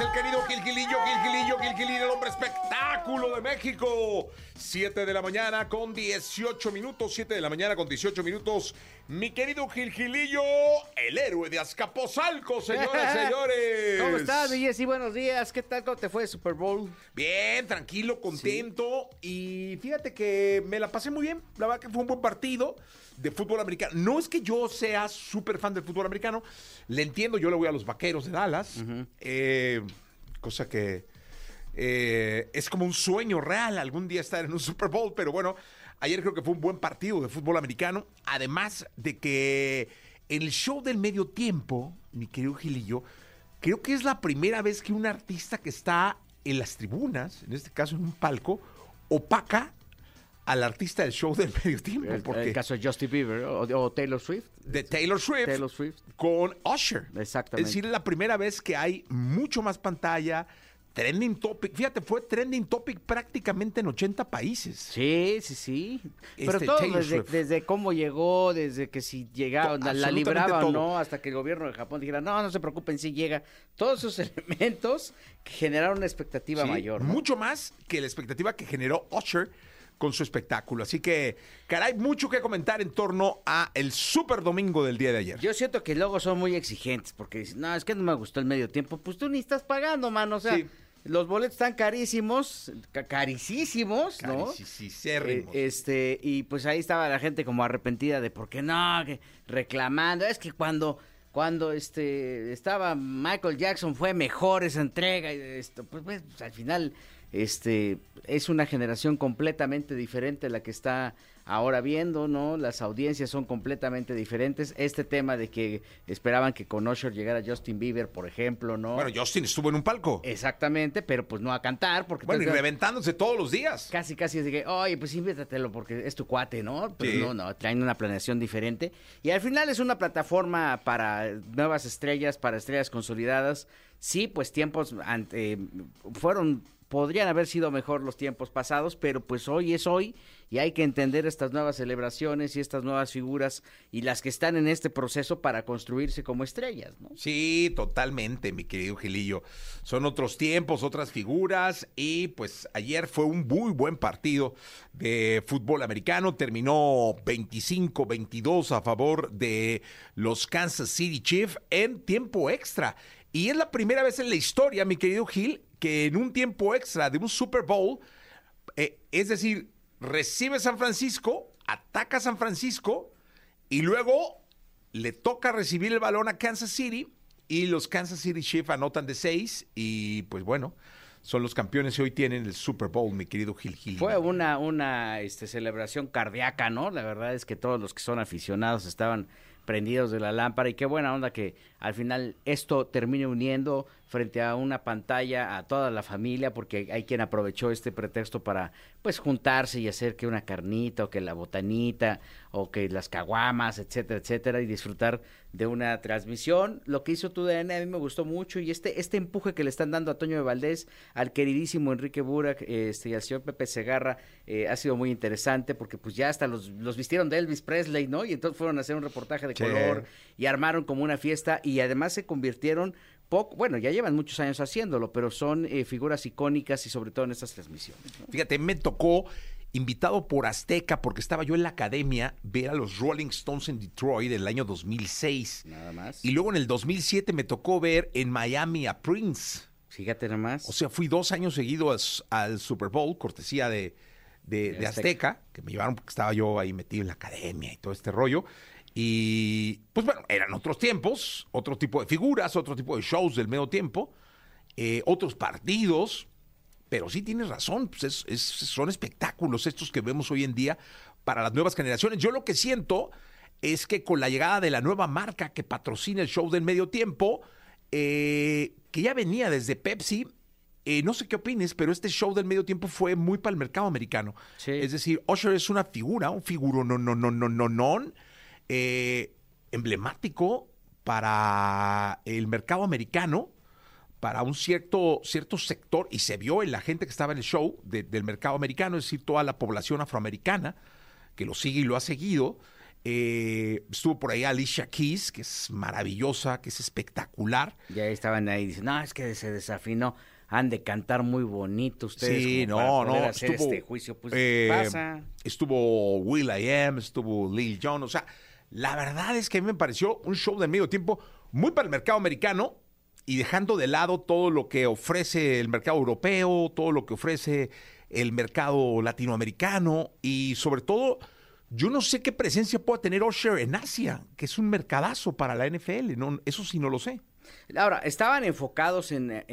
El querido Gil Gilillo, Gil Gilillo, Gil Gilillo, el hombre espectáculo de México. 7 de la mañana con 18 minutos, 7 de la mañana con 18 minutos. Mi querido Gil Gilillo, el héroe de Azcapotzalco, señoras, señores. ¿Cómo estás, mi Jessy? Buenos días. ¿Qué tal? ¿Cómo te fue el Super Bowl? Bien, tranquilo, contento. Y fíjate que me la pasé muy bien. La verdad que fue un buen partido de fútbol americano. No es que yo sea súper fan del fútbol americano. Le entiendo, yo le voy a los vaqueros de Dallas. Eh, cosa que eh, es como un sueño real algún día estar en un Super Bowl. Pero bueno, ayer creo que fue un buen partido de fútbol americano. Además de que el show del medio tiempo, mi querido Gilillo, creo que es la primera vez que un artista que está en las tribunas, en este caso en un palco, opaca al artista del show del medio tiempo. El, porque el caso de Justin Bieber o, o Taylor Swift. de Taylor Swift, Taylor Swift. con Usher. Exactamente. Es decir, la primera vez que hay mucho más pantalla, trending topic. Fíjate, fue trending topic prácticamente en 80 países. Sí, sí, sí. Pero Este, todo Taylor desde, desde cómo llegó, desde que si llegaba, la, la libraba todo. o no, hasta que el gobierno de Japón dijera, no, no se preocupen, sí llega. Todos esos elementos que generaron una expectativa Sí, mayor. ¿no? Mucho más que la expectativa que generó Usher con su espectáculo. Así que, caray, mucho que comentar en torno a el super domingo del día de ayer. Yo siento que luego son muy exigentes porque dicen, no, es que no me gustó el medio tiempo. Pues tú ni estás pagando, mano. O sea, Sí. los boletos están carísimos, ca- caricísimos, ¿no? Eh, este, y pues ahí estaba la gente como arrepentida de por qué no, que reclamando. Es que cuando, cuando este estaba Michael Jackson fue mejor esa entrega. Y esto, pues, pues, al final, este, es una generación completamente diferente la que está ahora viendo, ¿no? Las audiencias son completamente diferentes. Este tema de que esperaban que con Usher llegara Justin Bieber, por ejemplo, ¿no? Bueno, Justin estuvo en un palco. Exactamente, pero pues no a cantar, porque Bueno, y reventándose todos los días. Casi, casi así que, oye, pues invítatelo porque es tu cuate, ¿no? Pero Sí. no, no, traen una planeación diferente. Y al final es una plataforma para nuevas estrellas, para estrellas consolidadas. Sí, pues tiempos ante, fueron, podrían haber sido mejor los tiempos pasados, pero pues hoy es hoy y hay que entender estas nuevas celebraciones y estas nuevas figuras y las que están en este proceso para construirse como estrellas, ¿no? Sí, totalmente, mi querido Gilillo. Son otros tiempos, otras figuras y pues ayer fue un muy buen partido de fútbol americano. Terminó 25-22 a favor de los Kansas City Chiefs en tiempo extra. Y es la primera vez en la historia, mi querido Gil, que en un tiempo extra de un Super Bowl, eh, es decir, recibe San Francisco, ataca San Francisco y luego le toca recibir el balón a Kansas City y los Kansas City Chiefs anotan de seis y pues bueno, son los campeones y hoy tienen el Super Bowl, mi querido Gil Gil. Fue una, una este, celebración cardíaca, ¿no? La verdad es que todos los que son aficionados estaban prendidos de la lámpara y qué buena onda que al final esto termine uniendo frente a una pantalla a toda la familia porque hay quien aprovechó este pretexto para pues juntarse y hacer que una carnita o que la botanita o que las caguamas, etcétera, etcétera y disfrutar de una transmisión. Lo que hizo TUDN a mí me gustó mucho y este este empuje que le están dando a Toño de Valdés, al queridísimo Enrique Burak este, y al señor Pepe Segarra eh, ha sido muy interesante porque pues ya hasta los, los vistieron de Elvis Presley, ¿no? Y entonces fueron a hacer un reportaje de Sí. color y armaron como una fiesta y además se convirtieron poco, bueno, ya llevan muchos años haciéndolo, pero son eh, figuras icónicas y sobre todo en estas transmisiones. ¿no? Fíjate, me tocó invitado por Azteca porque estaba yo en la academia ver a los Rolling Stones en Detroit del año 2006. Nada más. Y luego en el 2007 me tocó ver en Miami a Prince. Fíjate nada más. O sea, fui dos años seguidos al, Super Bowl, cortesía de, de- De de Azteca. Azteca, que me llevaron porque estaba yo ahí metido en la academia y todo este rollo. Y pues bueno, eran otros tiempos, otro tipo de figuras, otro tipo de shows del medio tiempo, eh, otros partidos, pero sí tienes razón, pues es- es- son espectáculos estos que vemos hoy en día para las nuevas generaciones. Yo lo que siento es que con la llegada de la nueva marca que patrocina el show del medio tiempo, eh, que ya venía desde Pepsi, eh, no sé qué opines, pero este show del medio tiempo fue muy para el mercado americano. Sí. Es decir, Usher es una figura, un figuro no, no, no, no, no, no, eh, emblemático para el mercado americano, para un cierto, cierto sector, y se vio en la gente que estaba en el show de- del mercado americano, es decir, toda la población afroamericana que lo sigue y lo ha seguido. Eh, estuvo por ahí Alicia Keys, que es maravillosa, que es espectacular. Ya estaban ahí, dicen, no, es que se desafinó. Han de cantar muy bonito ustedes. Sí, no, para poder no. hacer estuvo, este juicio. Pues, eh. Estuvo Will I Am, estuvo Lil Jon. O sea, la verdad es que a mí me pareció un show de medio tiempo muy para el mercado americano y dejando de lado todo lo que ofrece el mercado europeo, todo lo que ofrece el mercado latinoamericano y sobre todo. Yo no sé qué presencia pueda tener Usher en Asia, que es un mercadazo para la NFL. No, eso sí no lo sé. Ahora, estaban enfocados en,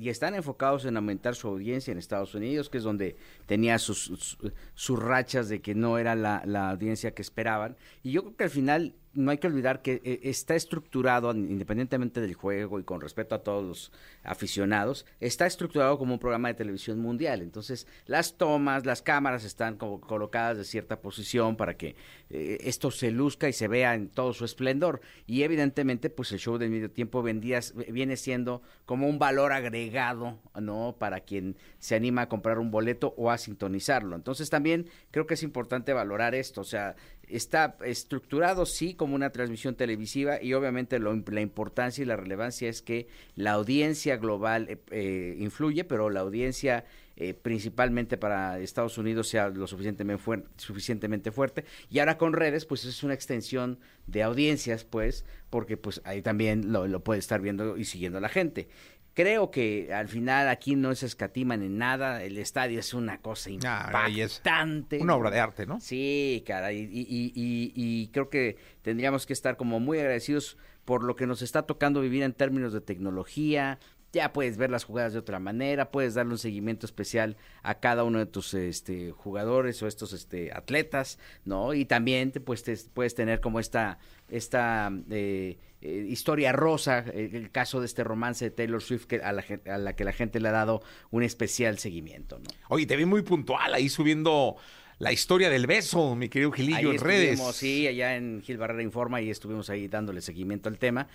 y están enfocados en aumentar su audiencia en Estados Unidos, que es donde tenía sus, sus, rachas de que no era la audiencia que esperaban. Y yo creo que al final no hay que olvidar que eh, está estructurado, independientemente del juego y con respeto a todos los aficionados, está estructurado como un programa de televisión mundial. Entonces, las tomas, las cámaras están como colocadas de cierta posición para que eh, esto se luzca y se vea en todo su esplendor. Y evidentemente, pues el show del medio tiempo vendía, viene siendo como un valor agregado, ¿no? Para quien se anima a comprar un boleto o a sintonizarlo. Entonces, también creo que es importante valorar esto. O sea, está estructurado, sí, como una transmisión televisiva y obviamente lo, la importancia y la relevancia es que la audiencia global eh, eh, influye, pero la audiencia eh, principalmente para Estados Unidos sea lo suficientemente, fuer suficientemente fuerte. Y ahora con redes, pues es una extensión de audiencias, pues, porque pues ahí también lo, lo puede estar viendo y siguiendo la gente. Creo que al final aquí no se escatiman en nada, el estadio es una cosa Ah, impactante. Una obra de arte, ¿no? Sí, cara, y, y- y- y- y creo que tendríamos que estar como muy agradecidos por lo que nos está tocando vivir en términos de tecnología. Ya puedes ver las jugadas de otra manera, puedes darle un seguimiento especial a cada uno de tus este, jugadores o estos este, atletas, ¿no? Y también te, pues, te- puedes tener como esta, esta eh, eh, historia rosa, el caso de este romance de Taylor Swift que a, la, a la que la gente le ha dado un especial seguimiento, ¿no? Oye, te vi muy puntual ahí subiendo la historia del beso, mi querido Gilillo, Ahí en redes. sí, allá en Gil Barrera Informa y estuvimos ahí dándole seguimiento al tema.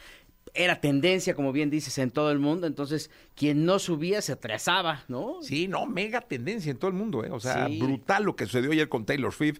Era tendencia, como bien dices, en todo el mundo, entonces quien no subía se atrasaba, ¿no? Sí, no, mega tendencia en todo el mundo, ¿eh? O sea, Sí. brutal lo que sucedió ayer con Taylor Swift.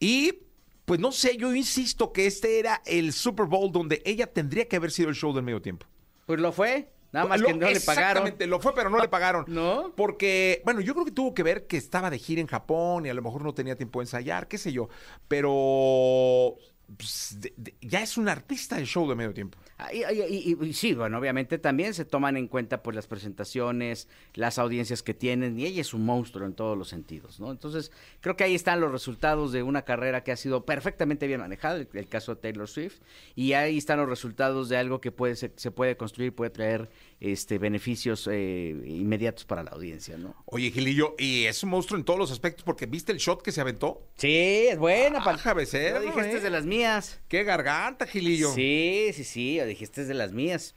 Y, pues no sé, yo insisto que este era el Super Bowl donde ella tendría que haber sido el show del medio tiempo. Pues lo fue, nada más Lo- que no le pagaron. Exactamente, lo fue, pero no le pagaron. ¿No? Porque, bueno, yo creo que tuvo que ver que estaba de gira en Japón y a lo mejor no tenía tiempo de ensayar, qué sé yo. Pero pues, de- de- ya es un artista del show de medio tiempo. Ah, y sí, bueno, obviamente también se toman en cuenta pues las presentaciones, las audiencias que tienen, y ella es un monstruo en todos los sentidos, ¿no? Entonces, creo que ahí están los resultados de una carrera que ha sido perfectamente bien manejada, el, el caso de Taylor Swift, y ahí están los resultados de algo que puede se, se puede construir, puede traer este beneficios eh, inmediatos para la audiencia, ¿no? Oye, Gilillo, y es un monstruo en todos los aspectos, porque ¿viste el shot que se aventó? Sí, es buena, Ah, Becerra, Yo dije, esta ¿eh? es de las mías. ¡Qué garganta, Gilillo! Sí, sí, sí, yo dije, esta es de las mías.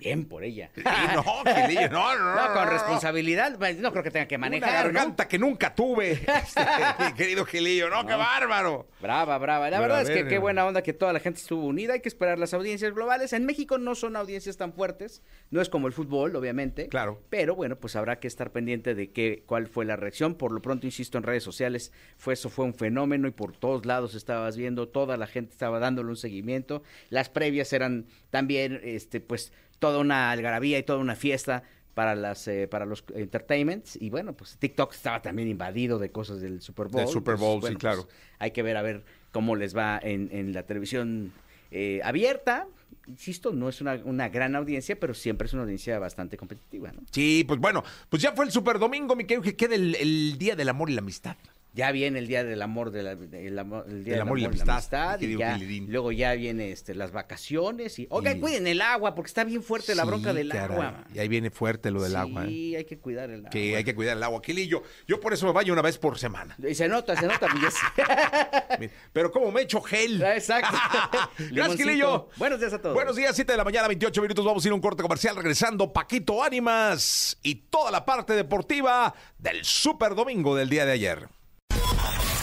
Bien por ella. Sí, no, Gilillo, no, no, no. Con responsabilidad, pues, no creo que tenga que Una manejar, ¿no? garganta que nunca tuve, este, mi querido Gilillo. ¡No, qué bárbaro! Brava, brava. La Pero verdad es que qué buena onda que toda la gente estuvo unida. Hay que esperar las audiencias globales. En México no son audiencias tan fuertes. No es como el fútbol, obviamente. Claro. Pero bueno, pues habrá que estar pendiente de qué, cuál fue la reacción. Por lo pronto, insisto, en redes sociales, fue eso fue un fenómeno y por todos lados estabas viendo, toda la gente estaba dándole un seguimiento. Las previas eran también, este, pues, toda una algarabía y toda una fiesta para las eh, para los entertainments y bueno pues TikTok estaba también invadido de cosas del Super Bowl Del Super Bowl, sí, bueno, claro. pues, hay que ver a ver cómo les va en, en la televisión eh, abierta insisto no es una, una gran audiencia pero siempre es una audiencia bastante competitiva ¿no? Sí, pues bueno, pues ya fue el Super Domingo, mi querido, que queda el, el Día del Amor y la Amistad. Ya viene el día del amor de la, el amor, el día Del del amor y la amistad, mi y ya, luego ya viene este las vacaciones y oigan cuiden el agua porque está bien fuerte la Sí, bronca del caray. agua Y ahí viene fuerte lo del sí, agua, ¿eh? hay que cuidar el agua Que hay que cuidar el agua. Gilillo, yo por eso me baño una vez por semana. y se nota se nota. Pero como me echo gel. Exacto. Gracias. Gilillo. Buenos días a todos. Buenos días, 7 de la mañana, 28 minutos. Vamos a ir a un corte comercial regresando. Paquito Ánimas y toda la parte deportiva del Super Domingo del día de ayer.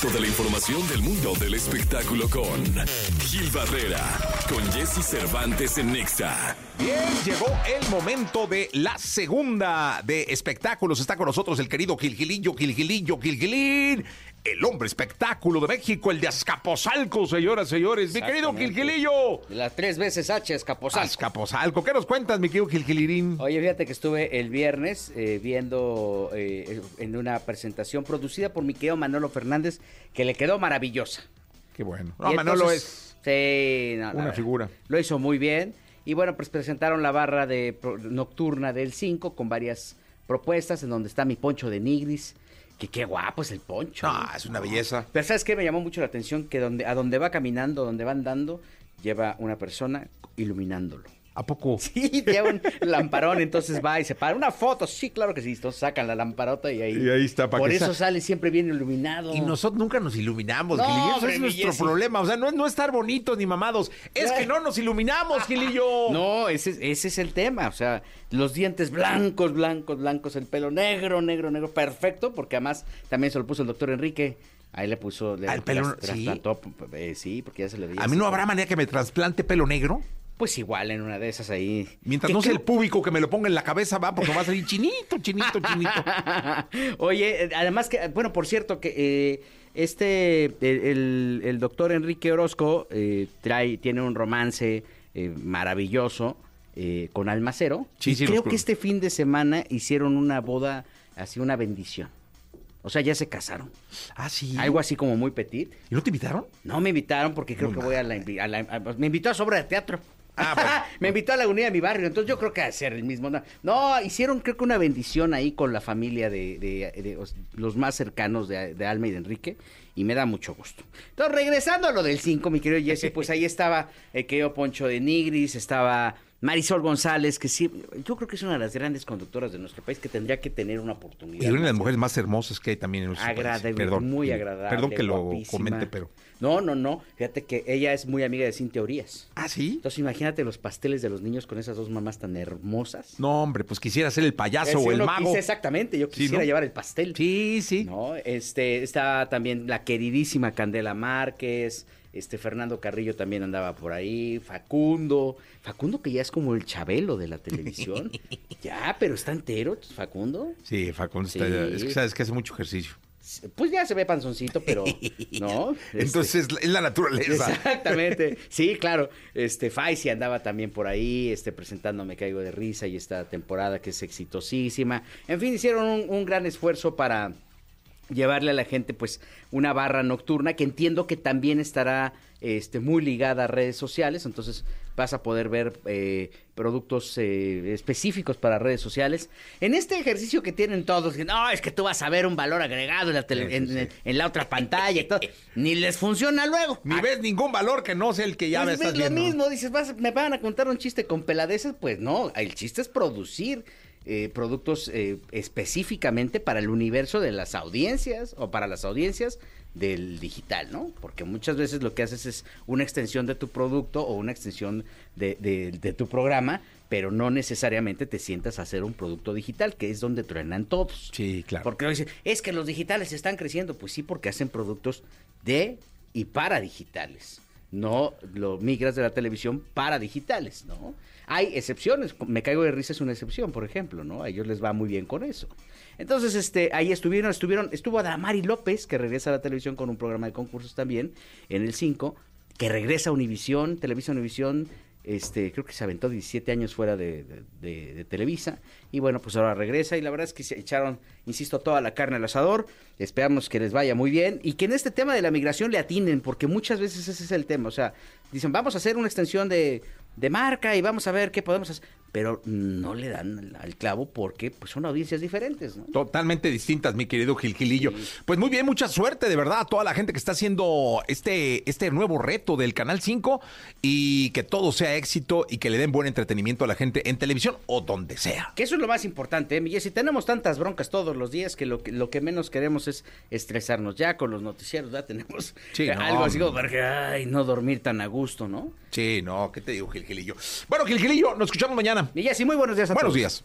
Toda la información del mundo del espectáculo con Gil Barrera, con Jesse Cervantes en Nexa. Bien, llegó el momento de la segunda de espectáculos. Está con nosotros el querido Gilgilillo, Gilgilillo, Gilgilín, el hombre espectáculo de México, el de Azcapotzalco, señoras, señores. Mi querido. Gilgilillo. Las tres veces H, Escaposalco. Azcapotzalco, ¿qué nos cuentas, mi querido Gilgilirín? Oye, fíjate que estuve el viernes eh, viendo eh, en una presentación producida por mi querido Manolo Fernández, que le quedó maravillosa. Qué bueno. No, Manolo es Sí, no, la una figura. Lo hizo muy bien. Y bueno, pues presentaron la barra de nocturna del 5 con varias propuestas en donde está mi poncho de Nigris. Que qué guapo es el poncho. Ah, es una belleza. Pero ¿sabes qué? Me llamó mucho la atención que donde, a donde va caminando, donde va andando, lleva una persona iluminándolo. ¿A poco? Sí, lleva un lamparón, entonces va y se para. Una foto, sí, claro que sí. Entonces sacan la lamparota y ahí. Y ahí está, para Por que eso sa- sale siempre bien iluminado. Y nosotros nunca nos iluminamos, No, Gilillo. Ese hombre, es nuestro problema. O sea, no es no estar bonitos ni mamados. Es que no nos iluminamos, Gilillo. No, ese, es- ese es el tema. O sea, los dientes blancos, blancos, blancos, el pelo negro, negro, negro, perfecto, porque además también se lo puso el doctor Enrique. Ahí le puso. Le, el pelo, tras- ¿sí? eh, sí, porque ya se le veía. A mí no habrá manera que me trasplante pelo negro. Pues igual en una de esas ahí. Mientras no sea el creo- público que me lo ponga en la cabeza, va, porque va a salir chinito, chinito, chinito. Oye, eh, además que, bueno, por cierto, que eh, este, el, el- doctor Enrique Orozco eh, trae, tiene un romance eh, maravilloso eh, con Almacero. Sí, y sí, creo los- que este fin de semana hicieron una boda, así una bendición. O sea, ya se casaron. Ah, sí. Algo así como muy petit. ¿Y no te invitaron? No me invitaron porque creo que voy a la, invi- a la- a- Me invitó a Sobra de Teatro. Ah, bueno. me invitó a la unidad de mi barrio, entonces yo creo que va a ser el mismo. No, No, hicieron creo que una bendición ahí con la familia de, de- de os- los más cercanos de, de Alma y de Enrique y me da mucho gusto. Entonces, regresando a lo del 5, mi querido Jesse, pues ahí estaba el querido Poncho de Nigris, estaba Marisol González, que sí, yo creo que es una de las grandes conductoras de nuestro país que tendría que tener una oportunidad. Y una de las mujeres más hermosas que hay también en nuestro país. Agradable, Perdón. muy agradable. Perdón que lo guapísima. comente, pero. No, no, no. Fíjate que ella es muy amiga de Cintia Urias. Ah, sí. Entonces imagínate los pasteles de los niños con esas dos mamás tan hermosas. No, hombre, pues quisiera ser el payaso Si o el mago. quise exactamente, yo Sí, quisiera ¿no? llevar el pastel. Sí, sí. No, este, está también la queridísima Candela Márquez, este Fernando Carrillo también andaba por ahí, Facundo, Facundo que ya es como el Chabelo de la televisión. ya, pero está entero, Facundo. Sí, Facundo está- es que sabes que hace mucho ejercicio. Pues ya se ve panzoncito, pero no. Este, Entonces es la naturaleza. Exactamente. Sí, claro. Este Faisy andaba también por ahí, este presentando Me caigo de risa y esta temporada que es exitosísima. En fin, hicieron un, un gran esfuerzo para llevarle a la gente pues una barra nocturna que entiendo que también estará este muy ligada a redes sociales, entonces vas a poder ver eh, productos eh, específicos para redes sociales. En este ejercicio que tienen todos, no, es que tú vas a ver un valor agregado en la, tele- Sí, en- sí. en- en la otra pantalla y todo, ni les funciona luego. Ni Ah, ves ningún valor que no sea el que ya pues me estás ves lo viendo. mismo, dices, vas, me van a contar un chiste con peladeces, pues no, el chiste es producir eh, productos eh, específicamente para el universo de las audiencias o para las audiencias del digital, ¿no? Porque muchas veces lo que haces es una extensión de tu producto o una extensión de, de- de tu programa, pero no necesariamente te sientas a hacer un producto digital, que es donde truenan todos. Sí, claro. Porque dicen, es que los digitales están creciendo. Pues sí, porque hacen productos de y para digitales. No lo migras de la televisión para digitales, ¿no? Hay excepciones. Me caigo de risa es una excepción, por ejemplo, ¿no? A ellos les va muy bien con eso. Entonces, este, ahí estuvieron, estuvieron, estuvo Adamari López, que regresa a la televisión con un programa de concursos también, en el 5, que regresa a Univisión, Televisa Univisión, este, creo que se aventó 17 años fuera de, de- Televisa. Y bueno, pues ahora regresa y la verdad es que se echaron, insisto, toda la carne al asador. Esperamos que les vaya muy bien y que en este tema de la migración le atinen, porque muchas veces ese es el tema. O sea, dicen, vamos a hacer una extensión de, de marca y vamos a ver qué podemos hacer. Pero no le dan al, clavo porque pues, son audiencias diferentes, ¿no? Totalmente distintas, mi querido Gil Gilillo. Pues muy bien, mucha suerte, de verdad, a toda la gente que está haciendo este, este nuevo reto del Canal 5 y que todo sea éxito y que le den buen entretenimiento a la gente en televisión o donde sea. Que eso es lo más importante, ¿eh, Jessy? Tenemos tantas broncas todos los días que lo, que lo que menos queremos es estresarnos. Ya con los noticieros ya tenemos Sí, no, algo así como para que, ay, no dormir tan a gusto, ¿no? Sí, no, ¿qué te digo, Gil Gilillo? Bueno, Gil Gilillo, nos escuchamos mañana. Mi Jessy, muy buenos días a Buenos todos. días.